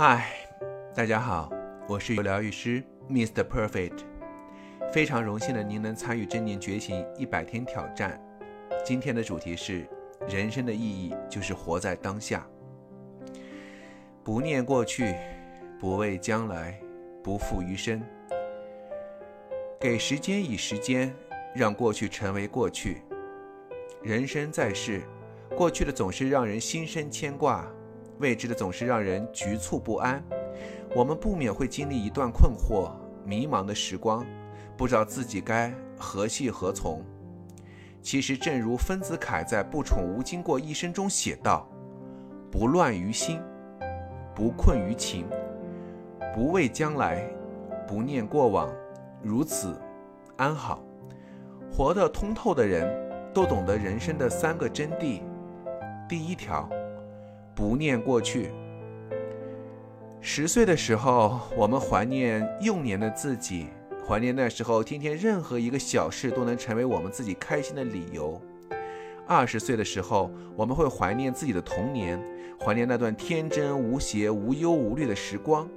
嗨，大家好，我是疗愈师 Mr. Perfect，非常荣幸的您能参与正念觉醒一百天挑战。今天的主题是：人生的意义就是活在当下，不念过去，不畏将来，不负余生。给时间以时间，让过去成为过去。人生在世，过去的总是让人心生牵挂。未知的总是让人局促不安，我们不免会经历一段困惑、迷茫的时光，不知道自己该何去何从。其实，正如丰子恺在《不宠无惊过一生》中写道：“不乱于心，不困于情，不畏将来，不念过往，如此安好。”活得通透的人都懂得人生的三个真谛。第一条。不念过去。十岁的时候，我们怀念幼年的自己，怀念那时候天天任何一个小事都能成为我们自己开心的理由。二十岁的时候，我们会怀念自己的童年，怀念那段天真无邪、无忧无虑的时光。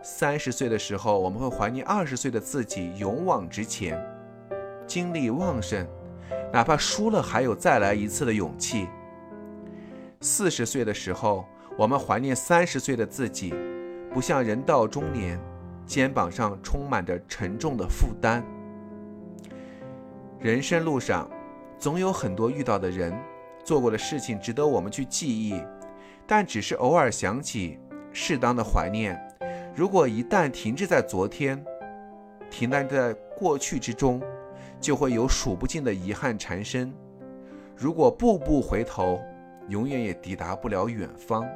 三十岁的时候，我们会怀念二十岁的自己勇往直前，精力旺盛，哪怕输了还有再来一次的勇气。四十岁的时候，我们怀念三十岁的自己，不像人到中年，肩膀上充满着沉重的负担。人生路上，总有很多遇到的人，做过的事情值得我们去记忆，但只是偶尔想起，适当的怀念。如果一旦停滞在昨天，停在在过去之中，就会有数不尽的遗憾缠身。如果步步回头，永远也抵达不了远方。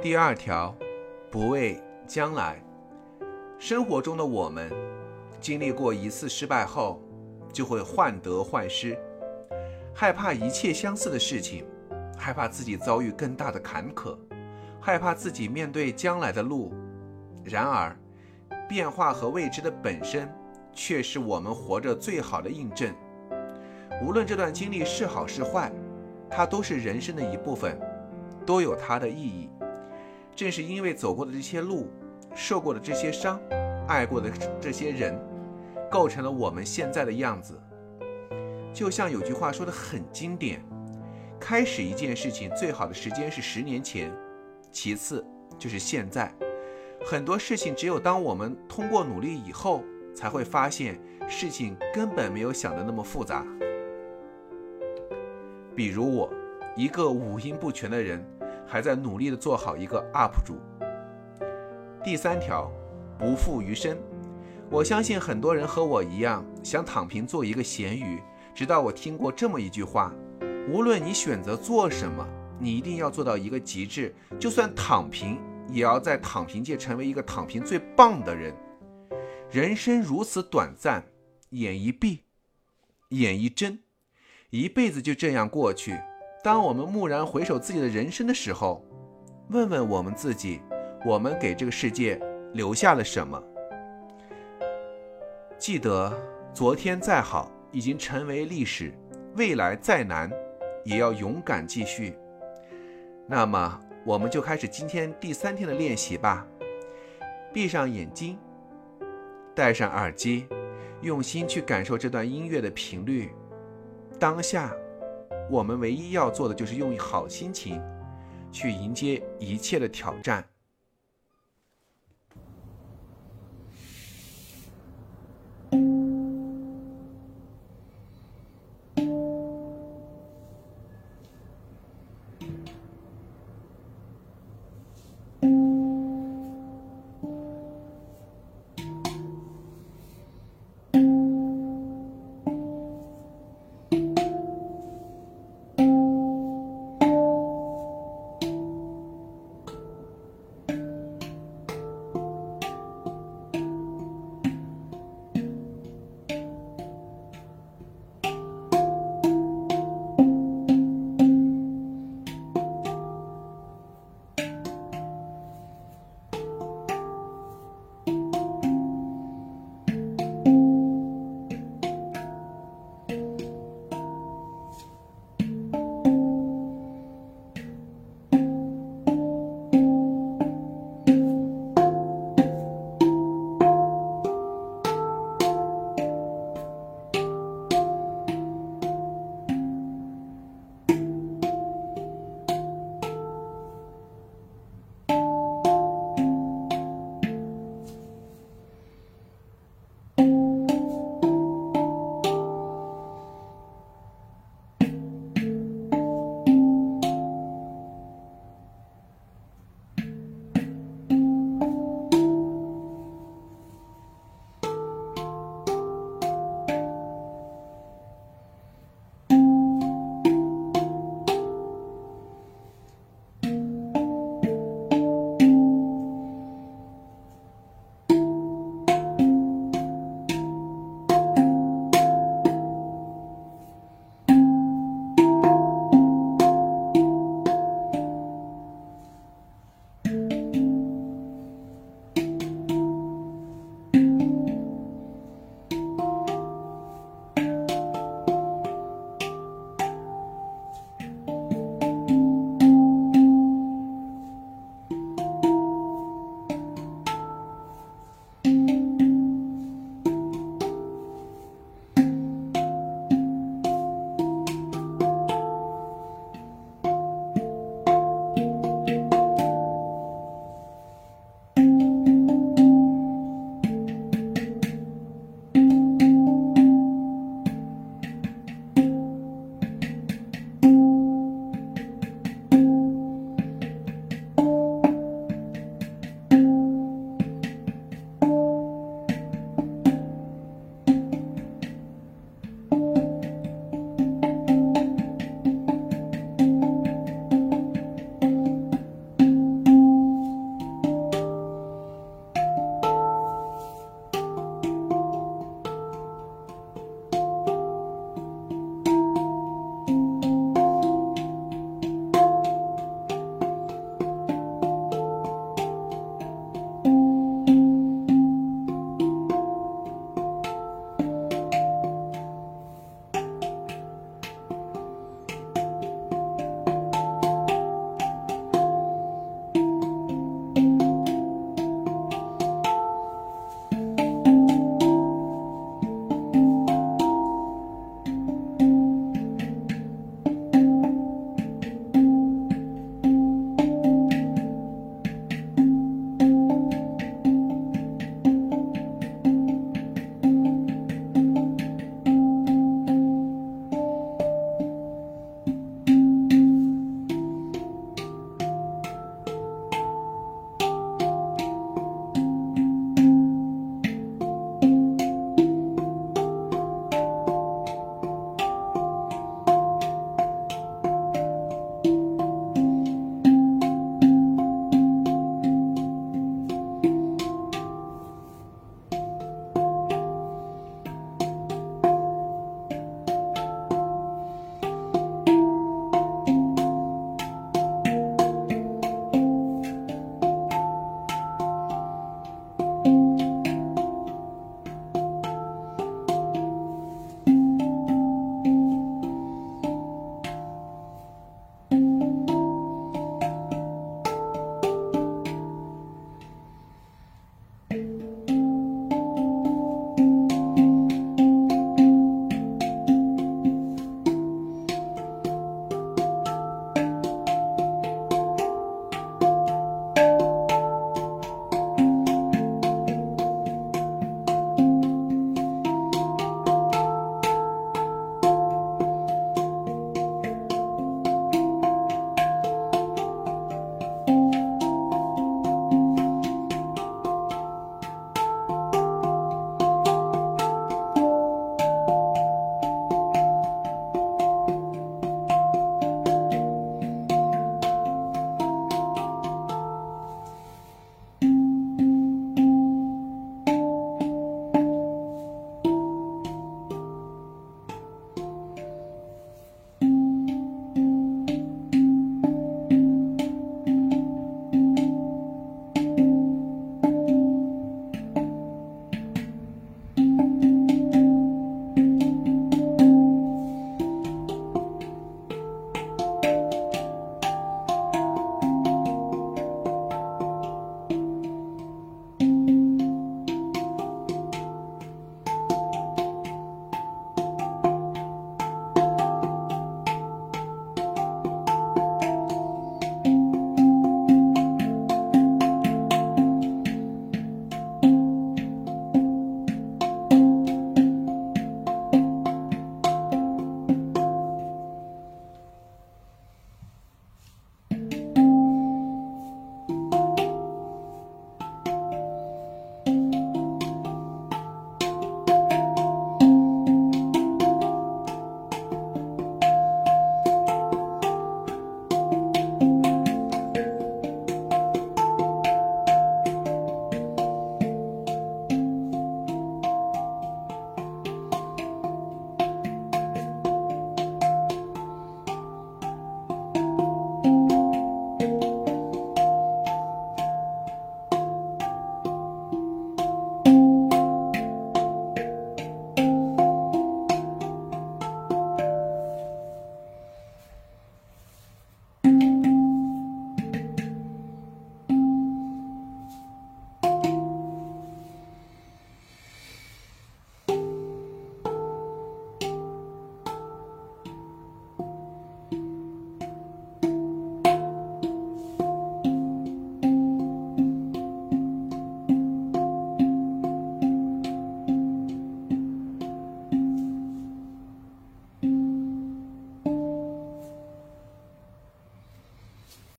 第二条，不畏将来。生活中的我们，经历过一次失败后，就会患得患失，害怕一切相似的事情，害怕自己遭遇更大的坎坷，害怕自己面对将来的路。然而，变化和未知的本身，却是我们活着最好的印证。无论这段经历是好是坏，它都是人生的一部分，都有它的意义。正是因为走过的这些路，受过的这些伤，爱过的这些人，构成了我们现在的样子。就像有句话说的很经典：开始一件事情最好的时间是十年前，其次就是现在。很多事情只有当我们通过努力以后，才会发现事情根本没有想的那么复杂。比如我，一个五音不全的人，还在努力的做好一个 UP 主。第三条，不负余生。我相信很多人和我一样，想躺平做一个咸鱼。直到我听过这么一句话：无论你选择做什么，你一定要做到一个极致。就算躺平，也要在躺平界成为一个躺平最棒的人。人生如此短暂，眼一闭，眼一睁。一辈子就这样过去。当我们蓦然回首自己的人生的时候，问问我们自己：我们给这个世界留下了什么？记得，昨天再好，已经成为历史；未来再难，也要勇敢继续。那么，我们就开始今天第三天的练习吧。闭上眼睛，戴上耳机，用心去感受这段音乐的频率。当下，我们唯一要做的就是用好心情去迎接一切的挑战。